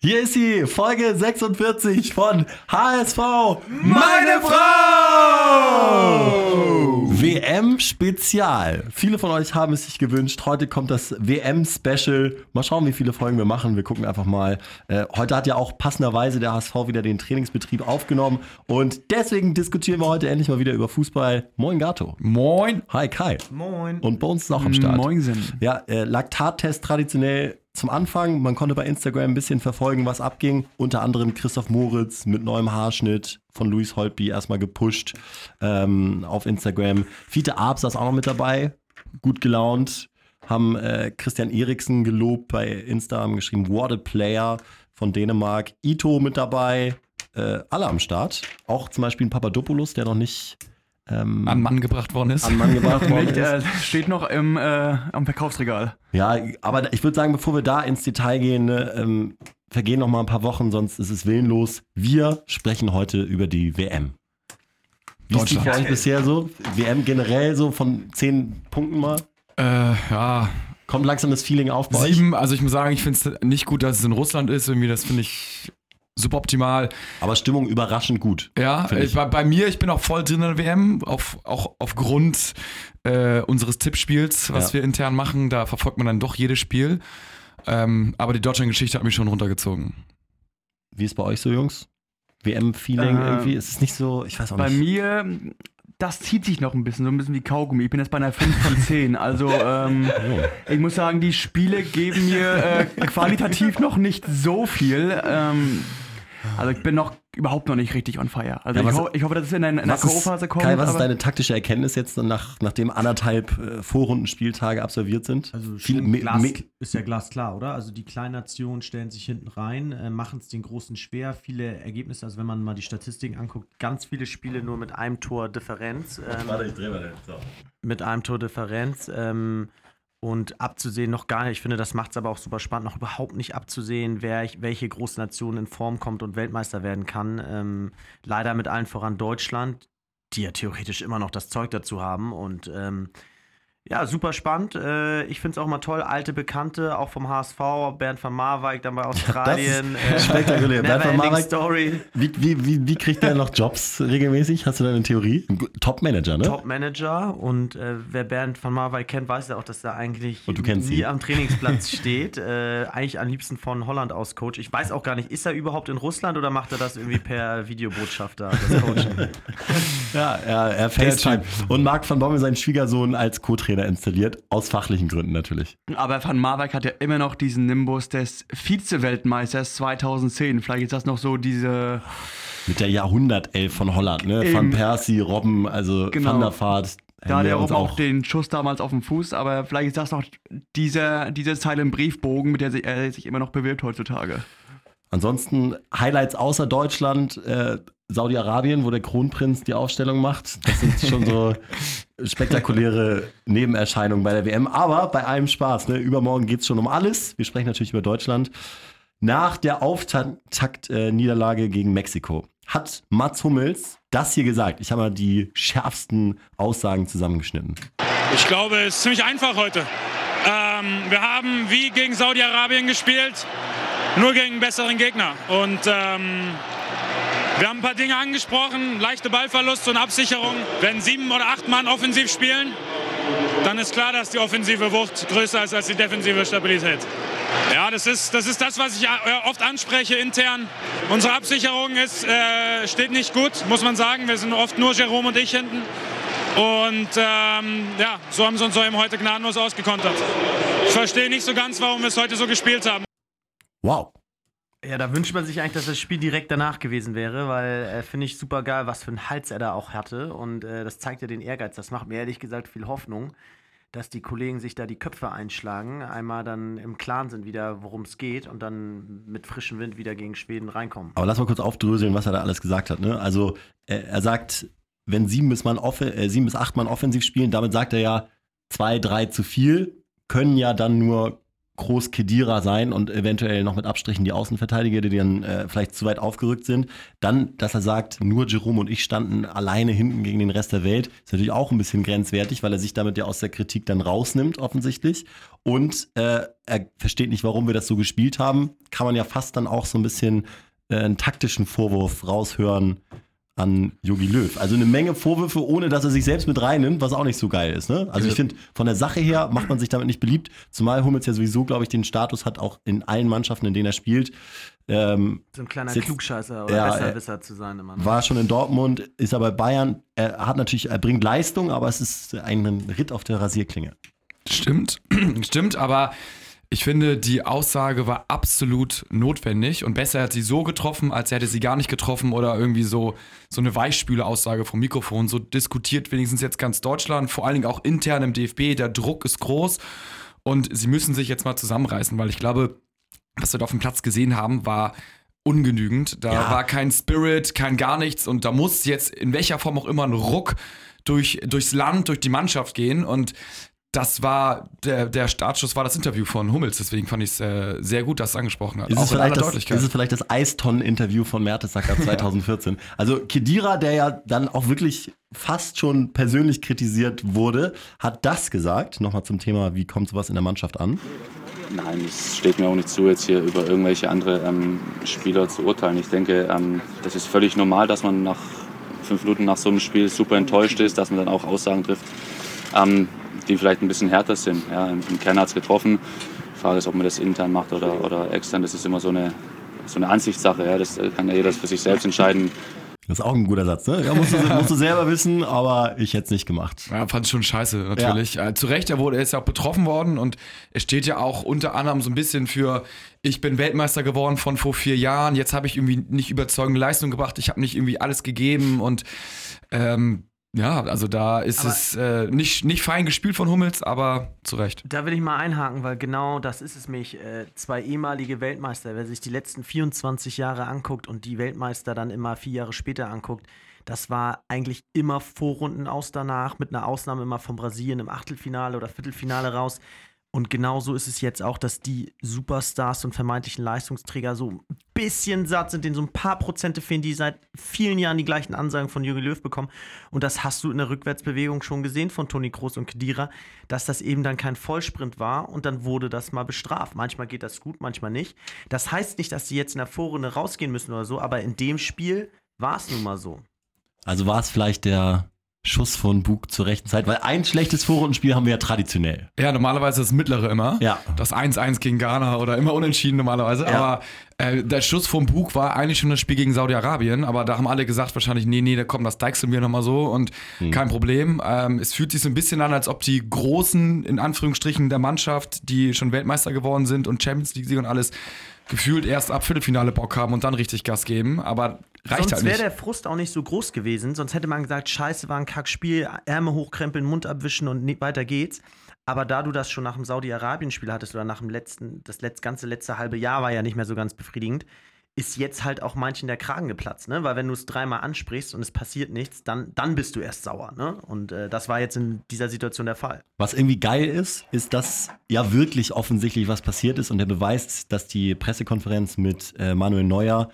Hier ist sie, Folge 46 von HSV Meine Frau! WM-Spezial. Viele von euch haben es sich gewünscht. Heute kommt das WM-Special. Mal schauen, wie viele Folgen wir machen. Wir gucken einfach mal. Äh, heute hat ja auch passenderweise der HSV wieder den Trainingsbetrieb aufgenommen. Und deswegen diskutieren wir heute endlich mal wieder über Fußball. Moin Gato. Moin. Hi Kai. Moin. Und Bones ist auch am Start. Moinsen. Ja, äh, Laktattest traditionell zum Anfang. Man konnte bei Instagram ein bisschen verfolgen, was abging. Unter anderem Christoph Moritz mit neuem Haarschnitt von Luis Holtby erstmal gepusht ähm, auf Instagram. Fiete Arp saß auch noch mit dabei, gut gelaunt. Haben äh, Christian Eriksen gelobt bei Insta, haben geschrieben, what a player von Dänemark. Ito mit dabei, äh, alle am Start. Auch zum Beispiel ein Papadopoulos, der noch nicht ähm, An Mann gebracht worden ist. an Mann gebracht worden Nicht, ist. äh, steht noch im, äh, am Verkaufsregal. Ja, aber ich würde sagen, bevor wir da ins Detail gehen, ne, ähm, vergehen noch mal ein paar Wochen, sonst ist es willenlos. Wir sprechen heute über die WM. Wie ist die für euch bisher so? WM generell so von zehn Punkten mal? Äh, ja, Kommt langsam das Feeling auf bei euch? sieben. Also ich muss sagen, ich finde es nicht gut, dass es in Russland ist. Irgendwie, das finde ich super optimal. Aber Stimmung überraschend gut. Ja, äh, ich. bei, bei mir, ich bin auch voll drin in der WM, auf, auch aufgrund äh, unseres Tippspiels, was Ja. wir intern machen. Da verfolgt man dann doch jedes Spiel. Ähm, aber die Deutschland-Geschichte hat mich schon runtergezogen. Wie ist bei euch so, Jungs? WM-Feeling Ähm, irgendwie? Ist es nicht so, ich weiß auch Bei nicht. mir, das zieht sich noch ein bisschen, so ein bisschen wie Kaugummi. Ich bin jetzt bei einer 5 von 10. Also, ähm, Oh. ich muss sagen, die Spiele geben mir äh, qualitativ noch nicht so viel. Ähm, also, ich bin noch überhaupt noch nicht richtig on fire. Also, Ja, was- ich, ho ich hoffe, dass es in, der- in der Was ist, Co-Phase kommt. Kai, was ist deine taktische Erkenntnis jetzt, nach, nachdem anderthalb äh, Vorrundenspieltage absolviert sind? Also Viel- Glas, ist ja glasklar, oder? Also die kleinen Nationen stellen sich hinten rein, äh, machen es den Großen schwer. Viele Ergebnisse, also wenn man mal die Statistiken anguckt, ganz viele Spiele nur mit einem Tor Differenz. Ähm, ich dreh mal den. So. mit einem Tor Differenz. Ähm, und abzusehen noch gar nicht. Ich finde, das macht es aber auch super spannend, noch überhaupt nicht abzusehen, wer, welche große Nation in Form kommt und Weltmeister werden kann. Ähm, leider mit allen voran Deutschland, die ja theoretisch immer noch das Zeug dazu haben. Und ähm, ja, super spannend. Äh, ich finde es auch mal toll. Alte Bekannte, auch vom HSV, Bernd van Marwijk, dann bei Australien. ist spektakulär. Bernd van Marwijk- Story. Wie, wie, wie, wie kriegt der noch Jobs regelmäßig? Hast du da eine Theorie? Top-Manager, ne? Top-Manager und äh, wer Bernd van Marwijk kennt, weiß ja auch, dass er eigentlich nie ihn. am Trainingsplatz steht. Äh, eigentlich am liebsten von Holland aus Coach. Ich weiß auch gar nicht, ist er überhaupt in Russland oder macht er das irgendwie per Videobotschafter, das Coaching? Ja, er, er FaceTime. Und Marc van Bommel, sein Schwiegersohn, als Co-Trainer installiert. Aus fachlichen Gründen natürlich. Aber Van Marwijk hat ja immer noch diesen Nimbus des Vize-Weltmeisters 2010. Vielleicht ist das noch so diese. Mit der Jahrhundertelf von Holland, ne? Van. Persie, Robben, also Genau. Van der Vaart. Da hat er auch, auch den Schuss damals auf dem Fuß, aber vielleicht ist das noch diese, diese Zeile im Briefbogen, mit der sich- er sich immer noch bewirbt heutzutage. Ansonsten Highlights außer Deutschland, äh, Saudi-Arabien, wo der Kronprinz die Aufstellung macht. Das sind schon so spektakuläre Nebenerscheinungen bei der WM. Aber bei allem Spaß. Ne? Übermorgen geht es schon um alles. Wir sprechen natürlich über Deutschland. Nach der Auftakt-Niederlage gegen Mexiko hat Mats Hummels das hier gesagt. Ich habe mal die schärfsten Aussagen zusammengeschnitten. Ich glaube, es ist ziemlich einfach heute. Ähm, wir haben wie gegen Saudi-Arabien gespielt, nur gegen einen besseren Gegner. Und ähm, wir haben ein paar Dinge angesprochen, leichte Ballverluste und Absicherung. Wenn sieben oder acht Mann offensiv spielen, dann ist klar, dass die offensive Wucht größer ist als die defensive Stabilität. Ja, das ist das, ist das was ich äh, oft anspreche intern. Unsere Absicherung ist, äh, steht nicht gut, muss man sagen. Wir sind oft nur Jerome und ich hinten. Und ähm, ja, so haben sie uns eben heute gnadenlos ausgekontert. Ich verstehe nicht so ganz, warum wir es heute so gespielt haben. Wow. Ja, da wünscht man sich eigentlich, dass das Spiel direkt danach gewesen wäre, weil äh, finde ich super geil, was für einen Hals er da auch hatte. Und äh, das zeigt ja den Ehrgeiz. Das macht mir ehrlich gesagt viel Hoffnung, dass die Kollegen sich da die Köpfe einschlagen, einmal dann im Klaren sind wieder, worum es geht und dann mit frischem Wind wieder gegen Schweden reinkommen. Aber lass mal kurz aufdröseln, was er da alles gesagt hat. Ne? Also äh, er sagt, wenn sieben bis, Mann äh, sieben bis acht Mann offensiv spielen, damit sagt er ja, zwei, drei zu viel, können ja dann nur Groß Kedira sein und eventuell noch mit Abstrichen die Außenverteidiger, die dann äh, vielleicht zu weit aufgerückt sind. Dann, dass er sagt, nur Jerome und ich standen alleine hinten gegen den Rest der Welt, ist natürlich auch ein bisschen grenzwertig, weil er sich damit ja aus der Kritik dann rausnimmt, offensichtlich. Und äh, er versteht nicht, warum wir das so gespielt haben. Kann man ja fast dann auch so ein bisschen äh, einen taktischen Vorwurf raushören an Jogi Löw. Also eine Menge Vorwürfe, ohne dass er sich selbst mit reinnimmt, was auch nicht so geil ist. Ne? Also ich finde, von der Sache her macht man sich damit nicht beliebt, zumal Hummels ja sowieso, glaube ich, den Status hat, auch in allen Mannschaften, in denen er spielt. Ähm, So ein kleiner Jetzt- Klugscheißer oder Ja, Besserwisser zu sein immer. ne? war schon in Dortmund, ist aber bei Bayern. Er hat natürlich, er bringt Leistung, aber es ist ein Ritt auf der Rasierklinge. Stimmt, stimmt, aber ich finde, die Aussage war absolut notwendig und besser hat sie so getroffen, als hätte sie gar nicht getroffen oder irgendwie so, so eine Weichspüle-Aussage vom Mikrofon. So diskutiert wenigstens jetzt ganz Deutschland, vor allen Dingen auch intern im DFB. Der Druck ist groß und sie müssen sich jetzt mal zusammenreißen, weil ich glaube, was wir da auf dem Platz gesehen haben, war ungenügend. Da Ja. war kein Spirit, kein gar nichts und da muss jetzt in welcher Form auch immer ein Ruck durch, durchs Land, durch die Mannschaft gehen und das war, der, der Startschuss war das Interview von Hummels, deswegen fand ich es äh, sehr gut, dass es angesprochen hat. Ist es, vielleicht das, ist es vielleicht das Eistonnen-Interview von Mertesacker 2014? also Kedira, der ja dann auch wirklich fast schon persönlich kritisiert wurde, hat das gesagt. Nochmal zum Thema, wie kommt sowas in der Mannschaft an? Nein, es steht mir auch nicht zu, jetzt hier über irgendwelche andere ähm, Spieler zu urteilen. Ich denke, ähm, das ist völlig normal, dass man nach fünf Minuten nach so einem Spiel super enttäuscht ist, dass man dann auch Aussagen trifft, ähm, die vielleicht ein bisschen härter sind. Ja, Im im Kern hat es getroffen. Die Frage ist, ob man das intern macht oder, oder extern. Das ist immer so eine, so eine Ansichtssache. Ja. Das äh, kann ja jeder für sich selbst entscheiden. Das ist auch ein guter Satz, ne? Ja, musst, du, musst du selber wissen, aber ich hätte es nicht gemacht. Ja, fand ich schon scheiße, natürlich. Äh, zu Recht, er, wurde, er ist ja auch betroffen worden und er steht ja auch unter anderem so ein bisschen für, ich bin Weltmeister geworden von vor vier Jahren, jetzt habe ich irgendwie nicht überzeugende Leistung gebracht, ich habe nicht irgendwie alles gegeben und ähm, ja, also da ist Aber- es äh, nicht, nicht fein gespielt von Hummels, aber zu Recht. Da will ich mal einhaken, weil genau das ist es mich. Äh, zwei ehemalige Weltmeister, wer sich die letzten 24 Jahre anguckt und die Weltmeister dann immer vier Jahre später anguckt, das war eigentlich immer Vorrunden aus danach, mit einer Ausnahme immer von Brasilien im Achtelfinale oder Viertelfinale raus. Und genauso ist es jetzt auch, dass die Superstars und vermeintlichen Leistungsträger so ein bisschen satt sind, denen so ein paar Prozente fehlen, die seit vielen Jahren die gleichen Ansagen von Jürgen Löw bekommen. Und das hast du in der Rückwärtsbewegung schon gesehen von Toni Kroos und Kedira, dass das eben dann kein Vollsprint war und dann wurde das mal bestraft. Manchmal geht das gut, manchmal nicht. Das heißt nicht, dass sie jetzt in der Vorrunde rausgehen müssen oder so, aber in dem Spiel war es nun mal so. Also war es vielleicht der Schuss von Bug zur rechten Zeit, weil ein schlechtes Vorrundenspiel haben wir ja traditionell. Ja, normalerweise das mittlere immer. Ja. Das 1-1 gegen Ghana oder immer unentschieden normalerweise. Ja. Aber äh, der Schuss vom Bug war eigentlich schon das Spiel gegen Saudi-Arabien. Aber da haben alle gesagt wahrscheinlich, nee, nee, da kommt das deichseln wir nochmal so und kein Problem. Ähm, es fühlt sich so ein bisschen an, als ob die Großen, in Anführungsstrichen, der Mannschaft, die schon Weltmeister geworden sind und Champions League-Sieg und alles, gefühlt erst ab Viertelfinale Bock haben und dann richtig Gas geben. Aber reicht Sonst halt wäre nicht. der Frust auch nicht so groß gewesen. Sonst hätte man gesagt, scheiße, war ein Kackspiel, Ärmel hochkrempeln, Mund abwischen und weiter geht's. Aber da du das schon nach dem Saudi-Arabien-Spiel hattest oder nach dem letzten, das letzt, ganze letzte halbe Jahr war ja nicht mehr so ganz befriedigend, ist jetzt halt auch manchen der Kragen geplatzt, ne? Weil wenn du es dreimal ansprichst und es passiert nichts, dann, dann bist du erst sauer, ne? Und äh, das war jetzt in dieser Situation der Fall. Was irgendwie geil ist, ist, dass ja wirklich offensichtlich was passiert ist und der Beweis, dass die Pressekonferenz mit äh, Manuel Neuer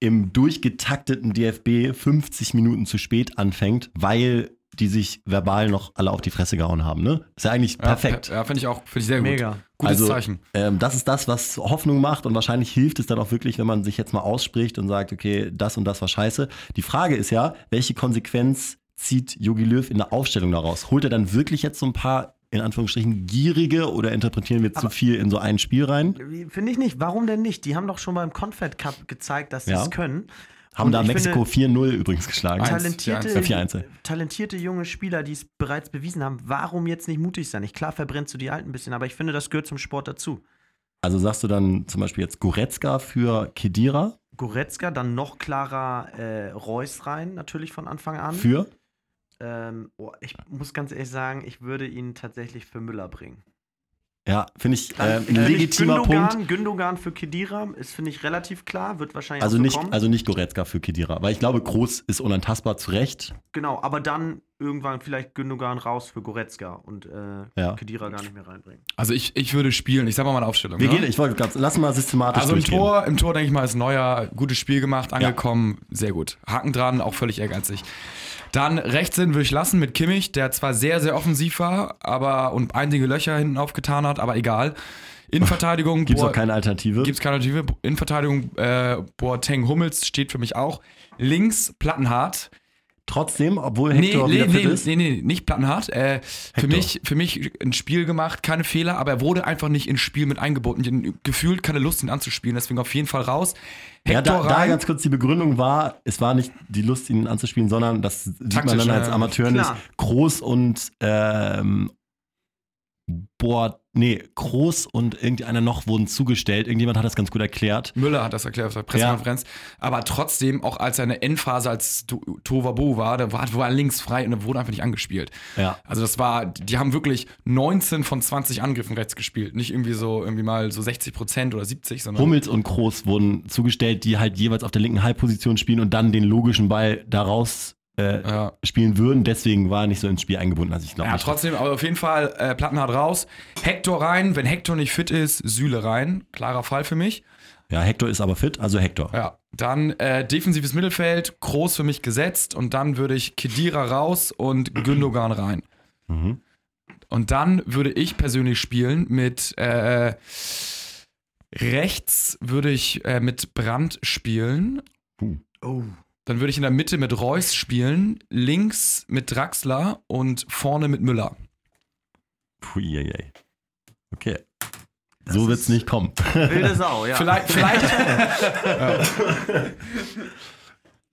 im durchgetakteten DFB 50 Minuten zu spät anfängt, weil die sich verbal noch alle auf die Fresse gehauen haben. Ne? Ist ja eigentlich perfekt. Ja, ja finde ich auch finde ich sehr gut. Mega. Gutes also, Zeichen. Ähm, das ist das, was Hoffnung macht und wahrscheinlich hilft es dann auch wirklich, wenn man sich jetzt mal ausspricht und sagt, okay, das und das war scheiße. Die Frage ist ja, welche Konsequenz zieht Jogi Löw in der Aufstellung daraus? Holt er dann wirklich jetzt so ein paar, in Anführungsstrichen, gierige oder interpretieren wir zu viel in so ein Spiel rein? Finde ich nicht. Warum denn nicht? Die haben doch schon beim Confed Cup gezeigt, dass sie Ja. es können. Haben Und da Mexiko finde- 4-0 übrigens geschlagen. Talentierte, 4-1. talentierte junge Spieler, die es bereits bewiesen haben, warum jetzt nicht mutig sein? Ich, klar verbrennst du die Alten ein bisschen, aber ich finde, das gehört zum Sport dazu. Also sagst du dann zum Beispiel jetzt Goretzka für Kedira? Goretzka, dann noch klarer äh, Reus rein, natürlich von Anfang an. Für? Ähm, oh, ich muss ganz ehrlich sagen, ich würde ihn tatsächlich für Müller bringen. Ja, finde ich äh, ein ich legitimer Gündogan, Punkt. Gündogan für Kedira ist, finde ich, relativ klar, wird wahrscheinlich Also auch so nicht, kommen. also nicht Goretzka für Kedira, weil ich glaube, Groß ist unantastbar zu Recht. genau, aber dann irgendwann vielleicht Gündogan raus für Goretzka und äh, Ja. Kedira gar nicht mehr reinbringen. Also ich, ich würde spielen, ich sag mal meine Aufstellung. Wir ne? gehen, ich wollte ganz, lass mal systematisch Also im. Tor, im Tor denke ich mal, ist Neuer, gutes Spiel gemacht, angekommen, sehr gut. Haken dran, auch völlig ehrgeizig. Dann rechts hin würde ich lassen mit Kimmich, der zwar sehr, sehr offensiv war, aber und einige Löcher hinten aufgetan hat, aber egal. Innenverteidigung, Gibt es auch keine Alternative? Gibt's keine Alternative. Innenverteidigung, äh, Boateng Hummels steht für mich auch. Links Plattenhardt. Trotzdem, obwohl Nee, Hector nee, wieder fit nee, ist? nee, nee, nicht Plattenhardt. Äh, für, mich, für mich ein Spiel gemacht, keine Fehler, aber er wurde einfach nicht ins Spiel mit eingebunden. Gefühlt keine Lust, ihn anzuspielen, deswegen auf jeden Fall raus. Ja, Hector da, da rein. ganz kurz die Begründung war, es war nicht die Lust, ihn anzuspielen, sondern das sieht man dann als ja. Amateur nicht. Groß und ähm, Boah, nee, Groß und irgendeiner noch wurden zugestellt. Irgendjemand hat das ganz gut erklärt. Müller hat das erklärt auf der Pressekonferenz. Aber trotzdem, auch als seine Endphase als To- Tovabo war, da war, war er links frei und er wurde einfach nicht angespielt. Ja. Also das war, die haben wirklich 19 von 20 Angriffen rechts gespielt. Nicht irgendwie so, irgendwie mal so 60 Prozent oder 70, sondern. Hummels und Groß wurden zugestellt, die halt jeweils auf der linken Halbposition spielen und dann den logischen Ball daraus äh, Ja. spielen würden. Deswegen war er nicht so ins Spiel eingebunden. Also ich glaube Ja, nicht. trotzdem, aber auf jeden Fall äh, Plattenhardt raus. Hector rein, wenn Hector nicht fit ist, Süle rein. Klarer Fall für mich. Ja, Hector ist aber fit, also Hector. Ja, dann äh, defensives Mittelfeld, Groß für mich gesetzt und dann würde ich Kedira raus und Gündogan rein. Mhm. Und dann würde ich persönlich spielen mit äh, rechts würde ich äh, mit Brandt spielen. Oh. Dann würde ich in der Mitte mit Reus spielen, links mit Draxler und vorne mit Müller. Pui, ei, ei. Okay. so wird's nicht kommen. Wilde Sau, ja. Vielleicht, vielleicht,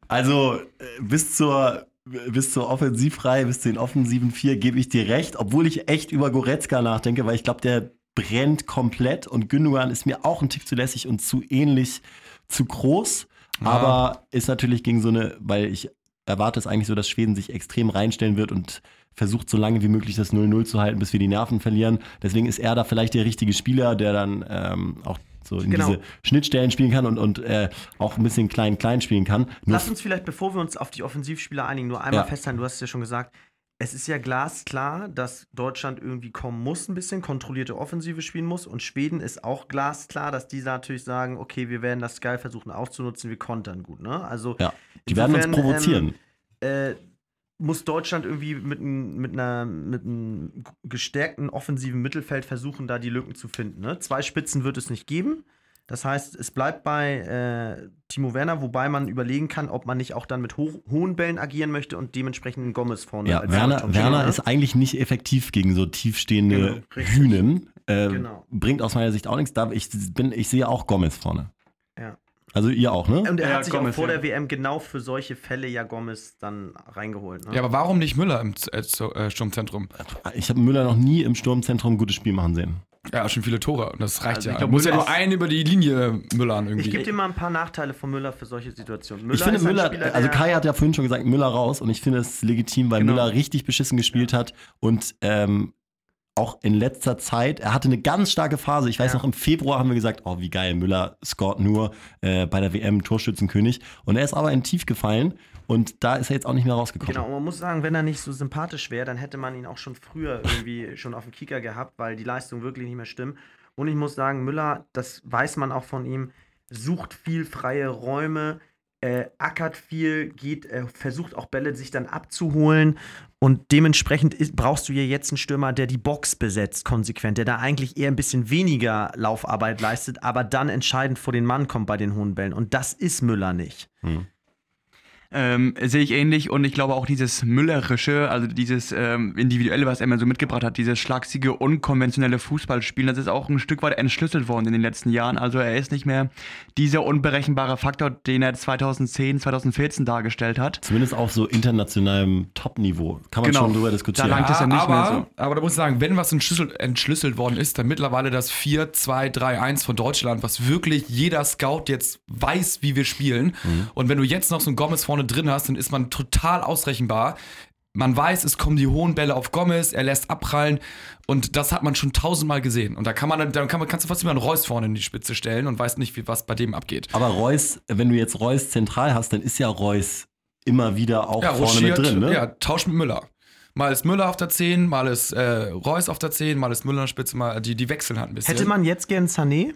Also äh, bis zur bis zur Offensivreihe, bis zu den offensiven vier gebe ich dir recht, obwohl ich echt über Goretzka nachdenke, weil ich glaube, der brennt komplett und Gündogan ist mir auch ein Tick zu lässig und zu ähnlich zu groß, aber ist natürlich gegen so eine, weil ich erwarte es eigentlich so, dass Schweden sich extrem reinstellen wird und versucht so lange wie möglich das 0-0 zu halten, bis wir die Nerven verlieren. Deswegen ist er da vielleicht der richtige Spieler, der dann ähm, auch so in Genau. diese Schnittstellen spielen kann und, und äh, auch ein bisschen klein-klein spielen kann. Nur Lass uns vielleicht, bevor wir uns auf die Offensivspieler einigen, nur einmal Ja. festhalten. Du hast es ja schon gesagt. Es ist ja glasklar, dass Deutschland irgendwie kommen muss, ein bisschen kontrollierte Offensive spielen muss. Und Schweden ist auch glasklar, dass die natürlich sagen: Okay, wir werden das geil versuchen auszunutzen, wir kontern gut. Ne? Also, Ja, die werden uns insofern, provozieren. Ähm, äh, muss Deutschland irgendwie mit, mit, einer, mit einem gestärkten offensiven Mittelfeld versuchen, da die Lücken zu finden. Ne? Zwei Spitzen wird es nicht geben. Das heißt, es bleibt bei äh, Timo Werner, wobei man überlegen kann, ob man nicht auch dann mit hoch, hohen Bällen agieren möchte und dementsprechend einen Gomez vorne ja, als Werner, Werner ne? ist eigentlich nicht effektiv gegen so tiefstehende Genau. Hühnen. Äh, Genau. Bringt aus meiner Sicht auch nichts. Da, ich, bin, ich sehe auch Gomez vorne. Ja. Also ihr auch, ne? Und er Ja, hat sich Gomez, auch vor ja. der WM genau für solche Fälle ja Gomez dann reingeholt. Ne? ja, aber warum nicht Müller im Z- äh, äh, Sturmzentrum? Ich habe Müller noch nie im Sturmzentrum ein gutes Spiel machen sehen. Ja, schon viele Tore und das reicht Also ja. ich glaub, Muss ja Müller nur ist- einen über die Linie Müllern irgendwie. ich gebe dir mal ein paar Nachteile von Müller für solche Situationen. Müller ich finde Müller, Spieler, also Kai hat ja vorhin schon gesagt, Müller raus und ich finde es legitim, weil Genau. Müller richtig beschissen gespielt hat und ähm, auch in letzter Zeit, er hatte eine ganz starke Phase. Ich weiß Ja. noch, im Februar haben wir gesagt, oh, wie geil, Müller scoret nur äh, bei der WM Torschützenkönig. Und er ist aber in Tief gefallen und da ist er jetzt auch nicht mehr rausgekommen. Genau, und man muss sagen, wenn er nicht so sympathisch wäre, dann hätte man ihn auch schon früher irgendwie schon auf dem Kicker gehabt, weil die Leistung wirklich nicht mehr stimmt. Und ich muss sagen, Müller, das weiß man auch von ihm, sucht viel freie Räume, äh, ackert viel, geht, äh, versucht auch Bälle sich dann abzuholen. Und dementsprechend ist, brauchst du hier jetzt einen Stürmer, der die Box besetzt, konsequent, der da eigentlich eher ein bisschen weniger Laufarbeit leistet, aber dann entscheidend vor den Mann kommt bei den hohen Bällen. Und das ist Müller nicht. Ähm, sehe ich ähnlich und ich glaube auch dieses Müllerische, also dieses ähm, Individuelle, was er mir so mitgebracht hat, dieses schlagsiege, unkonventionelle Fußballspielen, das ist auch ein Stück weit entschlüsselt worden in den letzten Jahren. Also er ist nicht mehr dieser unberechenbare Faktor, den er 2010, 2014 dargestellt hat. Zumindest auf so internationalem Top-Niveau. Kann man Genau. schon drüber Da diskutieren. langt es ja nicht aber, mehr aber da muss ich sagen, wenn was entschlüsselt, entschlüsselt worden ist, dann mittlerweile das 4-2-3-1 von Deutschland, was wirklich jeder Scout jetzt weiß, wie wir spielen. Und wenn du jetzt noch so einen Gomez vorne drin hast, dann ist man total ausrechenbar. man weiß, es kommen die hohen Bälle auf Gomez, er lässt abprallen und das hat man schon tausendmal gesehen. Und da kann man, dann kann man, kannst du fast immer einen Reus vorne in die Spitze stellen und weißt nicht, wie, was bei dem abgeht. Aber Reus, wenn du jetzt Reus zentral hast, dann ist ja Reus immer wieder auch Ja, vorne mit drin, ne? ja, tausch mit Müller. Mal ist Müller auf der 10, mal ist äh, Reus auf der 10, mal ist Müller in der Spitze, mal, die, die wechseln halt ein bisschen. Hätte man jetzt gern Sané?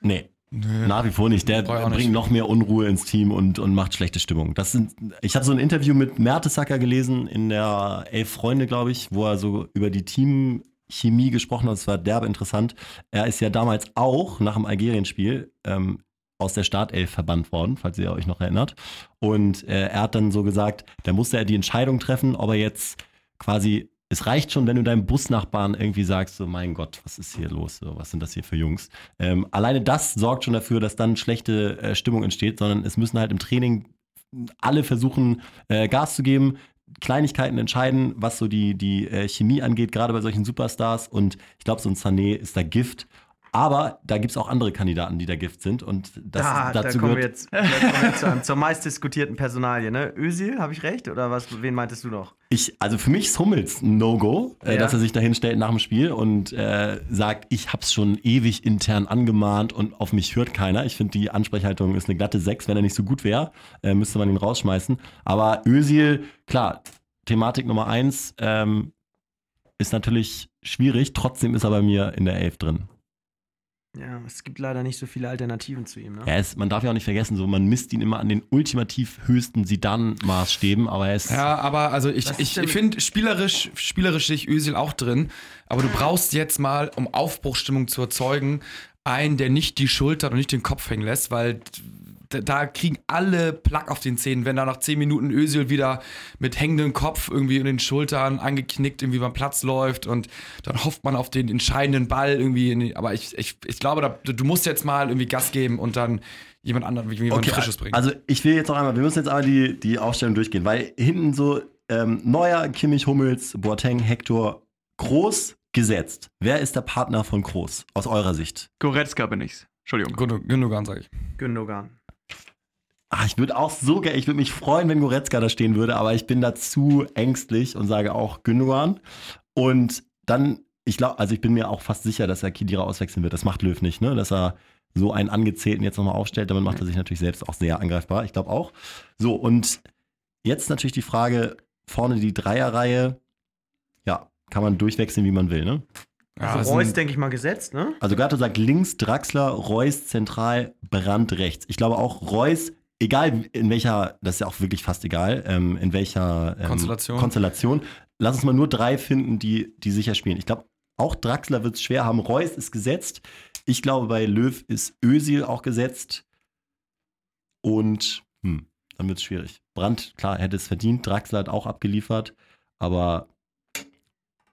Nee. Nach wie vor nicht. Der bringt nicht. noch mehr Unruhe ins Team und, und macht schlechte Stimmung. Das sind, ich habe so ein Interview mit Mertesacker gelesen in der Elf Freunde, glaube ich, wo er so über die Teamchemie gesprochen hat. Das war derbe interessant. Er ist ja damals auch nach dem Algerien-Spiel ähm, aus der Startelf verbannt worden, falls ihr euch noch erinnert. Und äh, er hat dann so gesagt, da musste er die Entscheidung treffen, ob er jetzt quasi, es reicht schon, wenn du deinem Busnachbarn irgendwie sagst, so mein Gott, was ist hier los, so, was sind das hier für Jungs? Ähm, alleine das sorgt schon dafür, dass dann schlechte äh, Stimmung entsteht, sondern es müssen halt im Training alle versuchen, äh, Gas zu geben, Kleinigkeiten entscheiden, was so die, die äh, Chemie angeht, gerade bei solchen Superstars. Und ich glaube, so ein Sané ist da Gift. Aber da gibt es auch andere Kandidaten, die da Gift sind. Und das, da, dazu da kommen wir gehört. jetzt, da kommen wir jetzt zur, zur meistdiskutierten Personalie, ne? Özil, habe ich recht? Oder was, wen meintest du noch? Ich, also für mich ist Hummels ein No-Go, äh, Ja. dass er sich dahin stellt nach dem Spiel und äh, sagt, ich hab's schon ewig intern angemahnt und auf mich hört keiner. Ich finde, die Ansprechhaltung ist eine glatte 6. Wenn er nicht so gut wäre, äh, müsste man ihn rausschmeißen. Aber Özil, klar, Thematik Nummer 1 ähm, ist natürlich schwierig. Trotzdem ist er bei mir in der 11 drin. Ja, es gibt leider nicht so viele Alternativen zu ihm, ne? Er ist, man darf ja auch nicht vergessen, so man misst ihn immer an den ultimativ höchsten Sidan-Maßstäben, aber er ist Ja, aber also ich, ich finde spielerisch, spielerisch sehe ich Özil auch drin, aber du brauchst jetzt mal, um Aufbruchstimmung zu erzeugen, einen, der nicht die Schulter und nicht den Kopf hängen lässt, weil da, da kriegen alle Plack auf den Zähnen, wenn da nach 10 Minuten Özil wieder mit hängendem Kopf irgendwie in den Schultern angeknickt irgendwie beim Platz läuft und dann hofft man auf den entscheidenden Ball irgendwie. In die, aber ich, ich, ich glaube, da, du musst jetzt mal irgendwie Gas geben und dann jemand anderen, jemand Frisches bringen. Also ich will jetzt noch einmal, wir müssen jetzt einmal die, die Aufstellung durchgehen, weil hinten so ähm, Neuer, Kimmich, Hummels, Boateng, Hector, Groß gesetzt. Wer ist der Partner von Groß aus eurer Sicht? Goretzka bin ich's. Entschuldigung. Gündogan, Gündogan sage ich. Gündogan. Ah, ich würde auch so gerne, ich würde mich freuen, wenn Goretzka da stehen würde, aber ich bin da zu ängstlich und sage auch Gündogan. Und dann, ich glaube, also ich bin mir auch fast sicher, dass er Kidira auswechseln wird. Das macht Löw nicht, ne? Dass er so einen Angezählten jetzt nochmal aufstellt. Damit macht er sich natürlich selbst auch sehr angreifbar. Ich glaube auch. So, und jetzt natürlich die Frage, vorne die Dreierreihe. Ja, kann man durchwechseln, wie man will, ne? Ja, Also Reus, denke ich mal, gesetzt, ne? Also Gato sagt links, Draxler, Reus zentral, Brand rechts. Ich glaube auch Reus, egal in welcher, das ist ja auch wirklich fast egal, ähm, in welcher ähm, Konstellation. Konstellation. Lass uns mal nur drei finden, die, die sicher spielen. Ich glaube, auch Draxler wird es schwer haben. Reus ist gesetzt. Ich glaube, bei Löw ist Özil auch gesetzt. Und hm, dann wird es schwierig. Brandt, klar, hätte es verdient. Draxler hat auch abgeliefert. Aber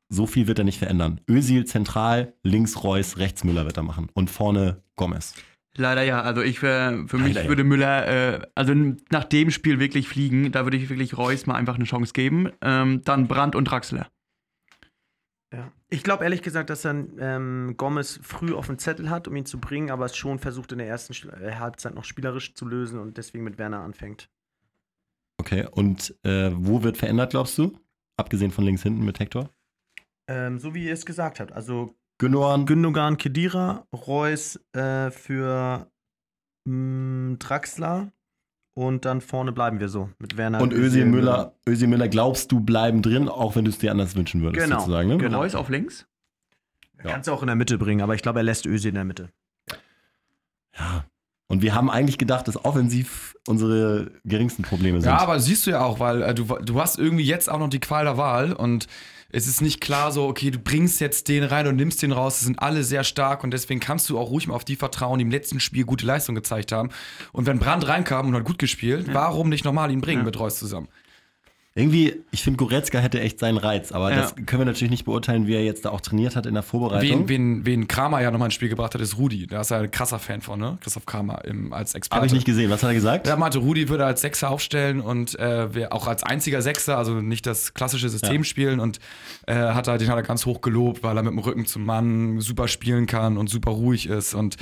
so viel wird er nicht verändern. Özil zentral, links Reus, rechts Müller wird er machen. Und vorne Gomez. Leider ja. Also ich wär, für mich Leider ja. würde Müller, äh, also nach dem Spiel wirklich fliegen. Da würde ich wirklich Reus mal einfach eine Chance geben. Ähm, dann Brandt und Draxler. Ja. Ich glaube ehrlich gesagt, dass er ähm, Gomez früh auf dem Zettel hat, um ihn zu bringen, aber es schon versucht in der ersten äh, Halbzeit noch spielerisch zu lösen und deswegen mit Werner anfängt. Okay, und äh, wo wird verändert, glaubst du? Abgesehen von links hinten mit Hector? Ähm, so wie ihr es gesagt habt. Also Gündogan, Gündogan, Kedira, Reus äh, für mh, Draxler und dann vorne bleiben wir so mit Werner und Özil Müller. Özil Müller, glaubst du, bleiben drin, auch wenn du es dir anders wünschen würdest, Genau, sozusagen. Ne? genau. Reus auf links? Ja. Kannst du auch in der Mitte bringen, aber ich glaube, er lässt Özil in der Mitte. Ja. Und wir haben eigentlich gedacht, dass offensiv unsere geringsten Probleme sind. Ja, aber siehst du ja auch, weil äh, du, du hast irgendwie jetzt auch noch die Qual der Wahl und es ist nicht klar so, okay, du bringst jetzt den rein und nimmst den raus. Das sind alle sehr stark und deswegen kannst du auch ruhig mal auf die vertrauen, die im letzten Spiel gute Leistung gezeigt haben. Und wenn Brandt reinkam und hat gut gespielt, warum nicht nochmal ihn bringen Ja. mit Reus zusammen? Irgendwie, ich finde, Goretzka hätte echt seinen Reiz, aber Ja. das können wir natürlich nicht beurteilen, wie er jetzt da auch trainiert hat in der Vorbereitung. Wen, wen, wen Kramer ja nochmal ins Spiel gebracht hat, ist Rudi. Da ist er ein krasser Fan von, ne? Christoph Kramer im, als Experte. Habe ich nicht gesehen. Was hat er gesagt? Er meinte, Rudi würde als Sechser aufstellen und äh, auch als einziger Sechser, also nicht das klassische System Ja. spielen und äh, hat er, den hat er ganz hoch gelobt, weil er mit dem Rücken zum Mann super spielen kann und super ruhig ist und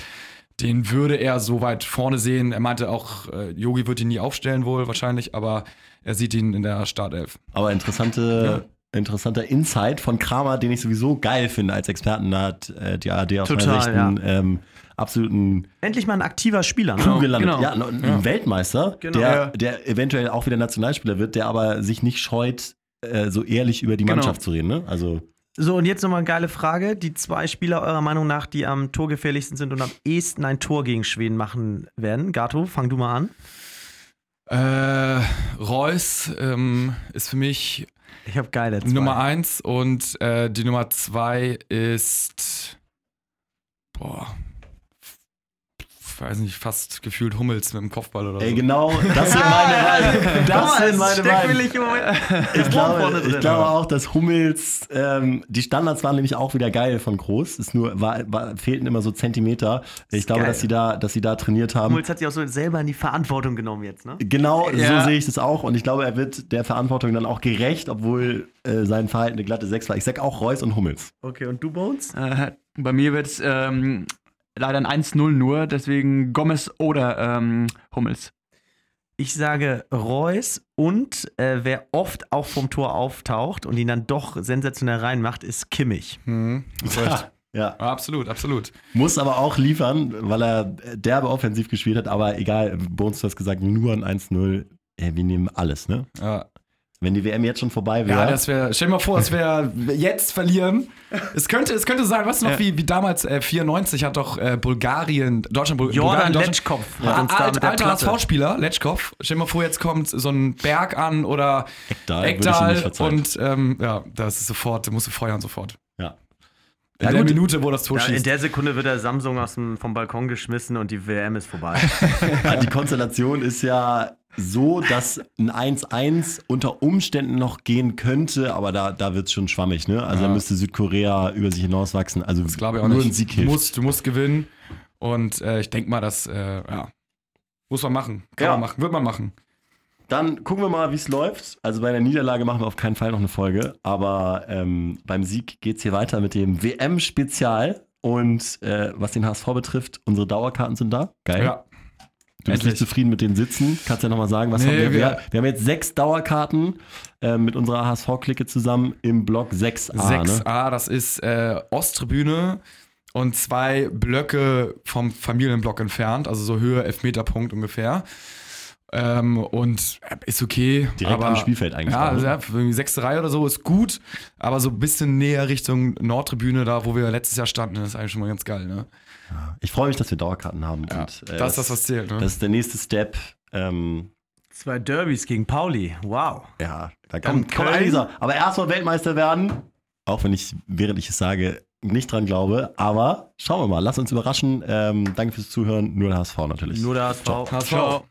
den würde er so weit vorne sehen. Er meinte auch, äh, Yogi wird ihn nie aufstellen wohl wahrscheinlich, aber er sieht ihn in der Startelf. Aber interessante, interessanter Insight von Kramer, den ich sowieso geil finde als Experten. Da hat äh, die ARD aus Total, meiner Sicht einen ähm, absoluten Endlich mal ein aktiver Spieler. Ne? Gelandet. genau. Ja, ein, ein Weltmeister, Genau. der, Ja. der eventuell auch wieder Nationalspieler wird, der aber sich nicht scheut, äh, so ehrlich über die Genau. Mannschaft zu reden. Ne? Also So, und jetzt nochmal eine geile Frage. Die zwei Spieler eurer Meinung nach, die am torgefährlichsten sind und am ehesten ein Tor gegen Schweden machen werden. Gato, fang du mal an. Äh, Reus ähm, ist für mich Ich habe geile zwei. Nummer eins und äh, die Nummer zwei ist, boah, weiß nicht, fast gefühlt Hummels mit dem Kopfball oder Ey, so. genau, das sind meine Beine. Das sind meine Moment. Ich glaube, ich glaube auch, dass Hummels, ähm, die Standards waren nämlich auch wieder geil von Groß. Es nur, war, war, fehlten immer so Zentimeter. Ich glaube, geil. dass sie da, dass sie da trainiert haben. Hummels hat sich auch so selber in die Verantwortung genommen jetzt, ne? Genau, Ja. so sehe ich das auch. Und ich glaube, er wird der Verantwortung dann auch gerecht, obwohl äh, sein Verhalten eine glatte 6 war. Ich sag auch Reus und Hummels. Okay, und du, Bones? Äh, bei mir wird es ähm, leider ein 1-0 nur, deswegen Gomez oder ähm, Hummels. Ich sage Reus und äh, wer oft auch vom Tor auftaucht und ihn dann doch sensationell reinmacht, ist Kimmich. Mhm. Ja, Ja, absolut, absolut. muss aber auch liefern, weil er derbe offensiv gespielt hat. Aber egal, Bones, du hast gesagt, nur ein 1-0. Ey, wir nehmen alles, ne? Ja. Wenn die WM jetzt schon vorbei wäre. Ja, das wäre, stell dir mal vor, dass wir jetzt verlieren. Es könnte, es könnte sein, weißt du noch, Ja. wie, wie damals äh, 94 hat doch äh, Bulgarien, Deutschland, Bul Jordan Bulgarien, Deutschland, Letschkopf Ja, hat uns da alt, mit der alter. HSV-Spieler, Letschkow. Stell dir mal vor, jetzt kommt so ein Berg an oder Eckdal verzeihen. und ähm, ja, das ist sofort, da musst du feuern sofort. Ja. In Ja, der gut. Minute, wo das Tor Ja, in der Sekunde wird der Samsung aus dem, vom Balkon geschmissen und die WM ist vorbei. Ja, die Konstellation ist ja so, dass ein 1-1 unter Umständen noch gehen könnte, aber da, da wird es schon schwammig, ne? Also Ja. da müsste Südkorea über sich hinauswachsen. Also Das glaube ich auch nur nicht. ein Sieg du, hilft. musst, du musst gewinnen und äh, ich denke mal, das äh, ja, muss man machen. Kann Ja. man machen, wird man machen. Dann gucken wir mal, wie es läuft. Also bei der Niederlage machen wir auf keinen Fall noch eine Folge, aber ähm, beim Sieg geht es hier weiter mit dem WM-Spezial. Und äh, was den HSV betrifft, unsere Dauerkarten sind da. Geil. Ja. Du bist Endlich. nicht zufrieden mit den Sitzen. Kannst ja nochmal sagen, was Nee, haben wir, wir, wir- haben jetzt sechs Dauerkarten äh, mit unserer HSV-Clique zusammen im Block 6a. 6a, Ne? das ist äh, Osttribüne und zwei Blöcke vom Familienblock entfernt, also so Höhe, Elfmeterpunkt ungefähr. Ähm, und äh, ist okay. Direkt aber, am Spielfeld eigentlich Ja, also, ja, sechste Reihe oder so ist gut, aber so ein bisschen näher Richtung Nordtribüne, da wo wir letztes Jahr standen, ist eigentlich schon mal ganz geil. Ne? Ich freue mich, dass wir Dauerkarten haben. Ja, und, äh, das ist das, was zählt. Ne? Das ist der nächste Step. Ähm, Zwei Derbys gegen Pauli. Wow. ja, da Dann kommt, kommt Köln. einiges. noch. Aber erstmal Weltmeister werden. Auch wenn ich, während ich es sage, nicht dran glaube. Aber schauen wir mal. Lass uns überraschen. Ähm, danke fürs Zuhören. Nur der HSV natürlich. Nur der HSV. HSV. Ciao.